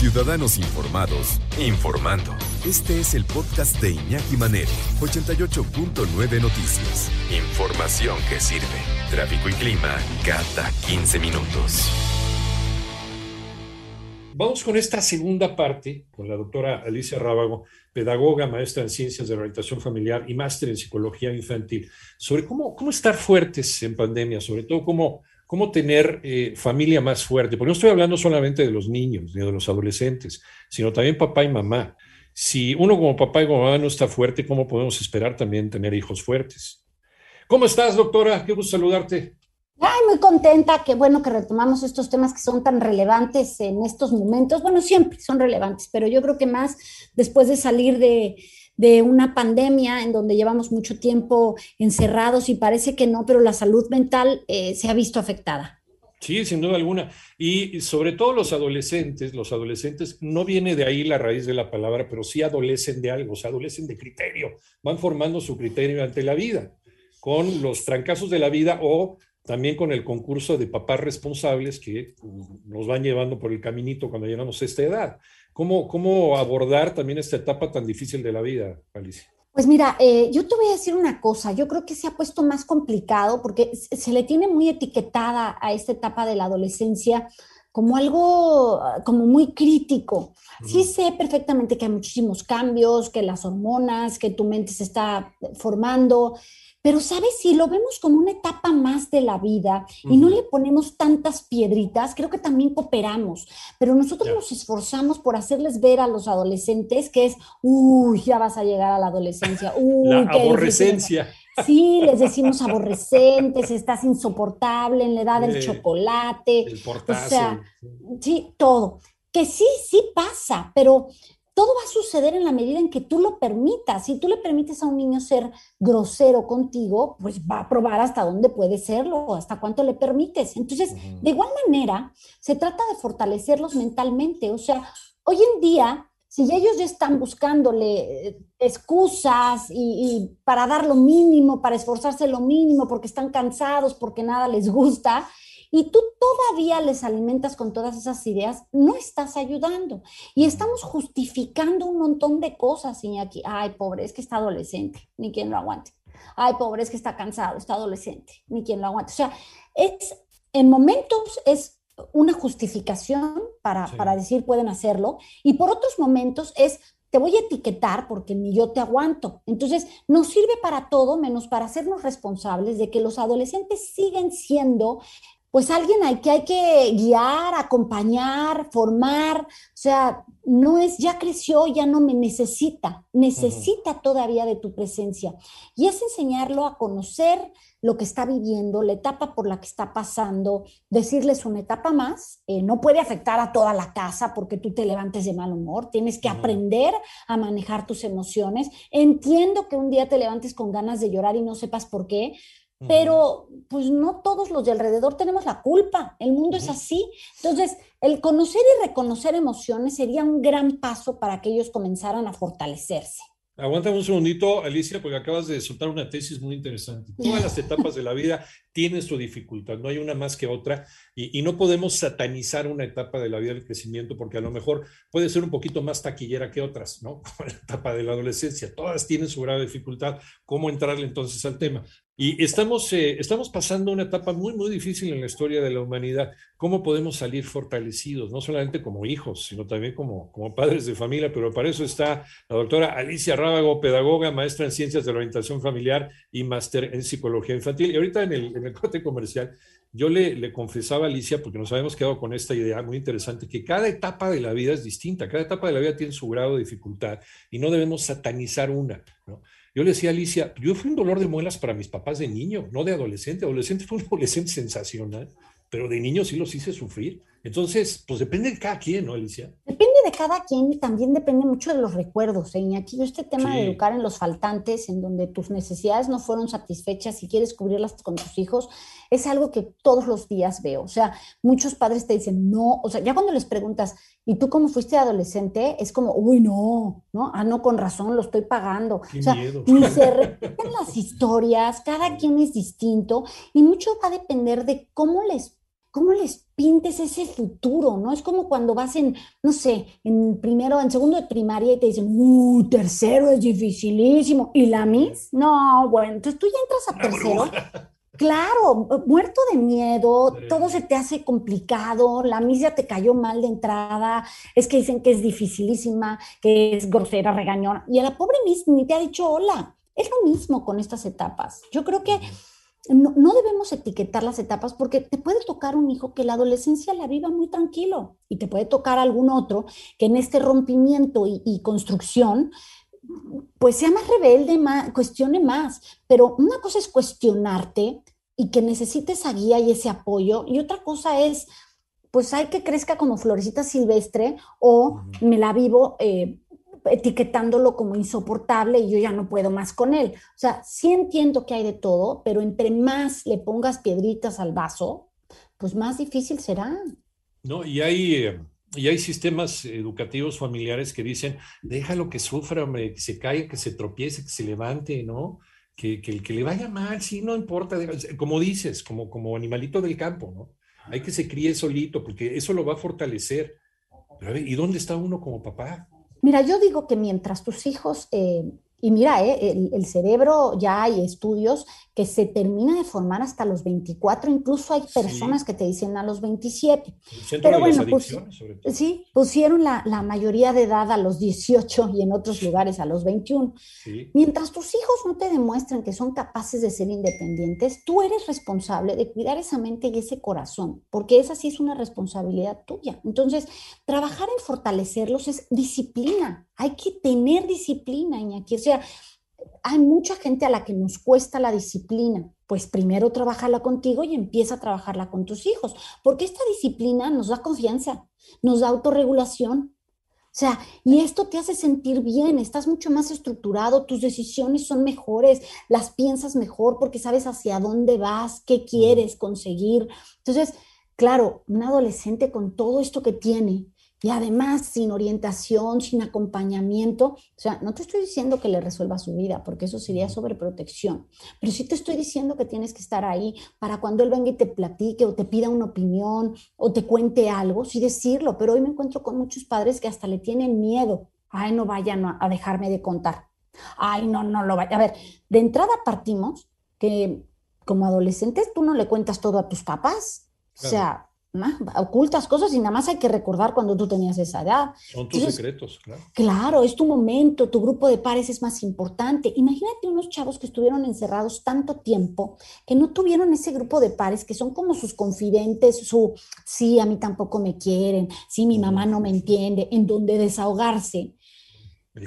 Ciudadanos Informados, informando. Este es el podcast de Iñaki Manero, 88.9 Noticias. Información que sirve. Tráfico y clima cada 15 minutos. Vamos con esta segunda parte con la doctora Alicia Rábago, pedagoga, maestra en ciencias de rehabilitación familiar y máster en psicología infantil, sobre cómo, cómo estar fuertes en pandemia, sobre todo cómo cómo tener eh, familia más fuerte, porque no estoy hablando solamente de los niños ni de los adolescentes, sino también papá y mamá. Si uno como papá y como mamá no está fuerte, ¿cómo podemos esperar también tener hijos fuertes? ¿Cómo estás, doctora? Qué gusto saludarte. Ay, muy contenta, qué bueno que retomamos estos temas que son tan relevantes en estos momentos. Bueno, siempre son relevantes, pero yo creo que más después de salir de, de una pandemia en donde llevamos mucho tiempo encerrados y parece que no, pero la salud mental eh, se ha visto afectada. Sí, sin duda alguna. Y sobre todo los adolescentes, los adolescentes, no viene de ahí la raíz de la palabra, pero sí adolecen de algo, o sea, adolecen de criterio, van formando su criterio ante la vida, con los trancazos de la vida o también con el concurso de papás responsables que nos van llevando por el caminito cuando llegamos a esta edad. ¿Cómo, cómo abordar también esta etapa tan difícil de la vida, Alicia? Pues mira, eh, yo te voy a decir una cosa, yo creo que se ha puesto más complicado porque se le tiene muy etiquetada a esta etapa de la adolescencia como algo como muy crítico. Sí sé perfectamente que hay muchísimos cambios, que las hormonas, que tu mente se está formando, pero, ¿sabes? Si lo vemos como una etapa más de la vida y no le ponemos tantas piedritas, creo que también cooperamos. Pero nosotros nos esforzamos por hacerles ver a los adolescentes que es, uy, ya vas a llegar a la adolescencia. Uy, la aborrecencia. Sí, les decimos aborrecentes, estás insoportable en la edad del chocolate. El portazo. O sea, sí, todo. Que sí, sí pasa, pero todo va a suceder en la medida en que tú lo permitas. Si tú le permites a un niño ser grosero contigo, pues va a probar hasta dónde puede serlo, hasta cuánto le permites. Entonces, de igual manera, se trata de fortalecerlos mentalmente. O sea, hoy en día, si ellos ya están buscándole eh, excusas y, para dar lo mínimo, para esforzarse lo mínimo, porque están cansados, porque nada les gusta, y tú todavía les alimentas con todas esas ideas, no estás ayudando. Y estamos justificando un montón de cosas, Iñaki. Ay, pobre, es que está adolescente, ni quien lo aguante. Ay, pobre, es que está cansado, está adolescente, ni quien lo aguante. O sea, es, en momentos es una justificación para, para decir pueden hacerlo, y por otros momentos es te voy a etiquetar porque ni yo te aguanto. Entonces, nos sirve para todo menos para hacernos responsables de que los adolescentes siguen siendo pues alguien hay que hay que guiar, acompañar, formar, o sea, no es, ya creció, ya no me necesita, necesita todavía de tu presencia. Y es enseñarlo a conocer lo que está viviendo, la etapa por la que está pasando, decirles una etapa más, eh, no puede afectar a toda la casa porque tú te levantes de mal humor, tienes que aprender a manejar tus emociones. Entiendo que un día te levantes con ganas de llorar y no sepas por qué, pero pues no todos los de alrededor tenemos la culpa, el mundo es así. Entonces, el conocer y reconocer emociones sería un gran paso para que ellos comenzaran a fortalecerse. Aguántame un segundito, Alicia, porque acabas de soltar una tesis muy interesante. Todas las etapas de la vida tienen su dificultad, no hay una más que otra, y, no podemos satanizar una etapa de la vida del crecimiento, porque a lo mejor puede ser un poquito más taquillera que otras, ¿no? Como la etapa de la adolescencia, todas tienen su grado de dificultad. ¿Cómo entrarle entonces al tema? Y estamos, eh, estamos pasando una etapa muy, muy difícil en la historia de la humanidad. ¿Cómo podemos salir fortalecidos, no solamente como hijos, sino también como, como padres de familia? Pero para eso está la doctora Alicia Rábago, pedagoga, maestra en ciencias de la orientación familiar y máster en psicología infantil. Y ahorita en el, en el corte comercial, yo le, le confesaba a Alicia, porque nos habíamos quedado con esta idea muy interesante, que cada etapa de la vida es distinta, cada etapa de la vida tiene su grado de dificultad y no debemos satanizar una. ¿no? Yo le decía a Alicia, yo fui un dolor de muelas para mis papás de niño, no de adolescente. Adolescente fue un adolescente sensacional, pero de niño sí los hice sufrir. Entonces, pues depende de cada quien, ¿no, Alicia? Depende de cada quien y también depende mucho de los recuerdos, ¿eh? Aquí este tema de educar en los faltantes, en donde tus necesidades no fueron satisfechas y quieres cubrirlas con tus hijos, es algo que todos los días veo. O sea, muchos padres te dicen, no, o sea, ya cuando les preguntas, ¿y tú cómo fuiste adolescente? Es como, uy, no, ¿no? Ah, no, con razón, lo estoy pagando. o sea, ni se repiten las historias, cada quien es distinto y mucho va a depender de cómo les, cómo les pintes ese futuro, ¿no? Es como cuando vas en, no sé, en primero, en segundo de primaria y te dicen, uh, tercero es dificilísimo. ¿Y la Miss? No, bueno, entonces tú ya entras a tercero. Claro, muerto de miedo, todo se te hace complicado, la Miss ya te cayó mal de entrada, es que dicen que es dificilísima, que es grosera, regañona, y a la pobre Miss ni te ha dicho hola. Es lo mismo con estas etapas. Yo creo que no, debemos etiquetar las etapas porque te puede tocar un hijo que la adolescencia la viva muy tranquilo y te puede tocar algún otro que en este rompimiento y, construcción pues sea más rebelde, más, cuestione más. Pero una cosa es cuestionarte y que necesites esa guía y ese apoyo y otra cosa es pues hay que crezca como florecita silvestre o me la vivo eh, etiquetándolo como insoportable y yo ya no puedo más con él. O sea, sí entiendo que hay de todo, pero entre más le pongas piedritas al vaso, pues más difícil será. No, y hay, eh, y hay sistemas educativos familiares que dicen, déjalo que sufra, hombre, que se caiga, que se tropiece, que se levante, ¿no? Que, que, que le vaya mal, sí, no importa, como dices, como, como animalito del campo, ¿no? Hay que se críe solito, porque eso lo va a fortalecer. Pero a ver, ¿y dónde está uno como papá? Mira, yo digo que mientras tus hijos, eh, y mira, eh, el, cerebro ya hay estudios que se termina de formar hasta los 24, incluso hay personas que te dicen a los 27. Pero bueno, pues, sí, pusieron la, la, mayoría de edad a los 18 y en otros lugares a los 21. Mientras tus hijos no te demuestren que son capaces de ser independientes, tú eres responsable de cuidar esa mente y ese corazón, porque esa sí es una responsabilidad tuya. Entonces, trabajar en fortalecerlos es disciplina. Hay que tener disciplina, Iñaki. O sea, hay mucha gente a la que nos cuesta la disciplina, pues primero trabajarla contigo y empieza a trabajarla con tus hijos, porque esta disciplina nos da confianza, nos da autorregulación. O sea, y esto te hace sentir bien, estás mucho más estructurado, tus decisiones son mejores, las piensas mejor porque sabes hacia dónde vas, qué quieres conseguir. Entonces, claro, un adolescente con todo esto que tiene, y además sin orientación, sin acompañamiento. O sea, no te estoy diciendo que le resuelva su vida, porque eso sería sobreprotección, pero sí te estoy diciendo que tienes que estar ahí para cuando él venga y te platique o te pida una opinión o te cuente algo, sí decirlo, pero hoy me encuentro con muchos padres que hasta le tienen miedo. Ay, no vayan a dejarme de contar. Ay, no, no lo vaya. A ver, de entrada partimos que como adolescentes tú no le cuentas todo a tus papás. O sea, ocultas cosas y nada más hay que recordar cuando tú tenías esa edad. Son tus secretos, claro. Claro, es tu momento, tu grupo de pares es más importante. Imagínate unos chavos que estuvieron encerrados tanto tiempo que no tuvieron ese grupo de pares que son como sus confidentes, su, sí, a mí tampoco me quieren, sí, mi mamá no me entiende, en donde desahogarse.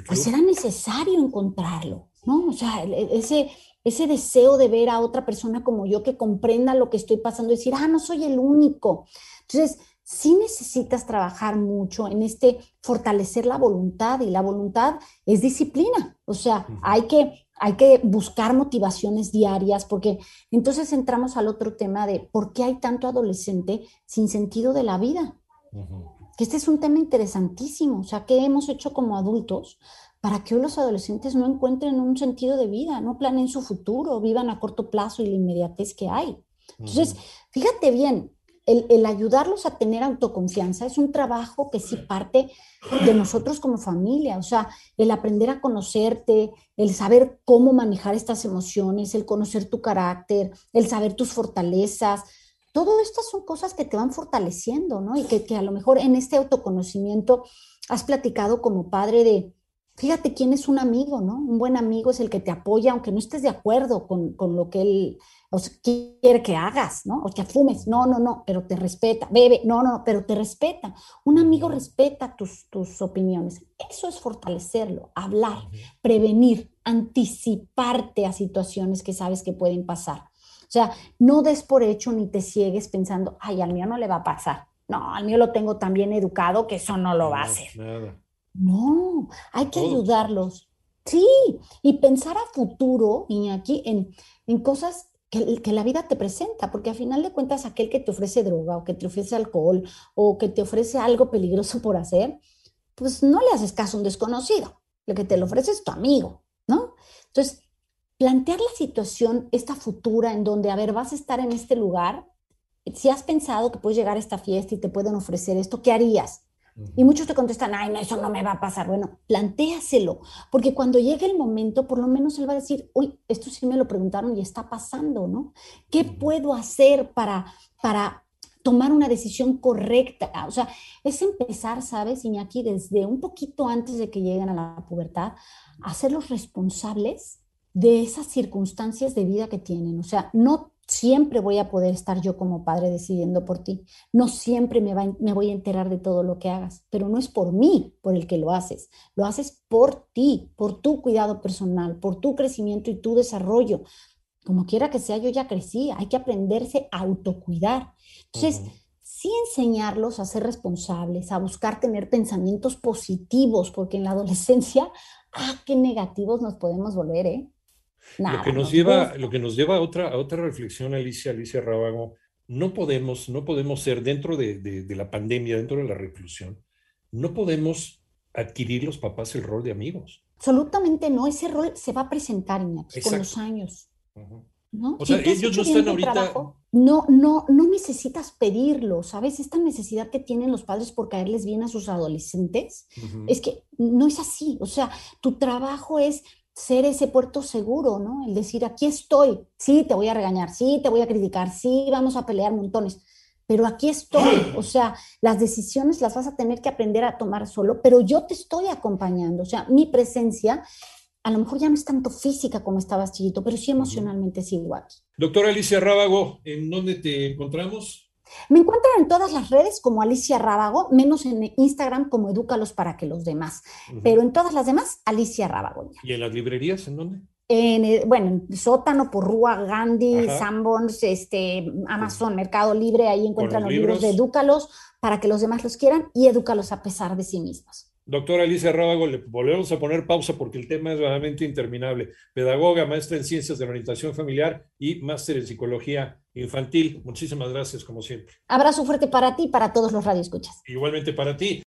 Pues era necesario encontrarlo, ¿no? O sea, ese, ese deseo de ver a otra persona como yo que comprenda lo que estoy pasando, decir, ah, no soy el único. Entonces, sí necesitas trabajar mucho en este fortalecer la voluntad y la voluntad es disciplina. O sea, hay que, hay que buscar motivaciones diarias porque entonces entramos al otro tema de por qué hay tanto adolescente sin sentido de la vida. Que este es un tema interesantísimo. O sea, ¿qué hemos hecho como adultos para que hoy los adolescentes no encuentren un sentido de vida, no planeen su futuro, vivan a corto plazo y la inmediatez que hay. Entonces, fíjate bien, el, ayudarlos a tener autoconfianza es un trabajo que sí parte de nosotros como familia, o sea, el aprender a conocerte, el saber cómo manejar estas emociones, el conocer tu carácter, el saber tus fortalezas, todo estas son cosas que te van fortaleciendo, ¿no? Y que, que a lo mejor en este autoconocimiento has platicado como padre de, fíjate quién es un amigo, ¿no? Un buen amigo es el que te apoya, aunque no estés de acuerdo con, lo que él quiere que hagas, ¿no? O que fumes, no, no, no, pero te respeta, bebe, no, no, pero te respeta. Un amigo respeta tus, tus opiniones. Eso es fortalecerlo, hablar, prevenir, anticiparte a situaciones que sabes que pueden pasar. O sea, no des por hecho ni te ciegues pensando, ay, al mío no le va a pasar. No, al mío lo tengo tan bien educado que eso no lo va a hacer. No, hay que ayudarlos. Sí, y pensar a futuro, y aquí en, en cosas que, que, la vida te presenta, porque a final de cuentas aquel que te ofrece droga o que te ofrece alcohol o que te ofrece algo peligroso por hacer, pues no le haces caso a un desconocido, lo que te lo ofrece es tu amigo, ¿no? Entonces, plantear la situación, esta futura, en donde, a ver, vas a estar en este lugar, si has pensado que puedes llegar a esta fiesta y te pueden ofrecer esto, ¿qué harías? Y muchos te contestan, ay, no, eso no me va a pasar. Bueno, plantéaselo, porque cuando llegue el momento, por lo menos él va a decir, uy, esto sí me lo preguntaron y está pasando, ¿no? ¿Qué puedo hacer para, para tomar una decisión correcta? O sea, es empezar, ¿sabes, Iñaki, desde un poquito antes de que lleguen a la pubertad, a hacerlos responsables de esas circunstancias de vida que tienen. O sea, no siempre voy a poder estar yo como padre decidiendo por ti. No siempre me, me, voy a enterar de todo lo que hagas, pero no es por mí por el que lo haces. Lo haces por ti, por tu cuidado personal, por tu crecimiento y tu desarrollo. Como quiera que sea, yo ya crecí, hay que aprenderse a autocuidar. Entonces, sí enseñarlos a ser responsables, a buscar tener pensamientos positivos, porque en la adolescencia, ah, qué negativos nos podemos volver, ¿eh? Lo, que nos lleva, lo que nos lleva a otra, a otra reflexión, Alicia, Alicia Rábago, no podemos, no podemos ser dentro de, de, la pandemia, dentro de la reclusión, no podemos adquirir los papás el rol de amigos. Absolutamente no, ese rol se va a presentar Iñaki, con los años. ¿no? O sea, ellos no están ahorita... no, no, no necesitas pedirlo, ¿sabes? Esta necesidad que tienen los padres por caerles bien a sus adolescentes, es que no es así. O sea, tu trabajo es ser ese puerto seguro, ¿no? El decir, aquí estoy, sí, te voy a regañar, sí, te voy a criticar, sí, vamos a pelear montones, pero aquí estoy, o sea, las decisiones las vas a tener que aprender a tomar solo, pero yo te estoy acompañando, o sea, mi presencia a lo mejor ya no es tanto física como estabas chiquito, pero sí emocionalmente es igual. Doctora Alicia Rábago, ¿en dónde te encontramos? Me encuentran en todas las redes como Alicia Rábago, menos en Instagram como Edúcalos para que los demás, pero en todas las demás, Alicia Rábago. ¿Y en las librerías en dónde? En, bueno, en Sótano, Porrúa, Gandhi, Sanborns, este, Amazon, Mercado Libre, ahí encuentran los, libros? de Edúcalos para que los demás los quieran y Edúcalos a pesar de sí mismos. Doctora Alicia Rábago, le volvemos a poner pausa porque el tema es realmente interminable. Pedagoga, maestra en ciencias de la orientación familiar y máster en psicología infantil. Muchísimas gracias, como siempre. Abrazo fuerte para ti y para todos los radioescuchas. Igualmente para ti.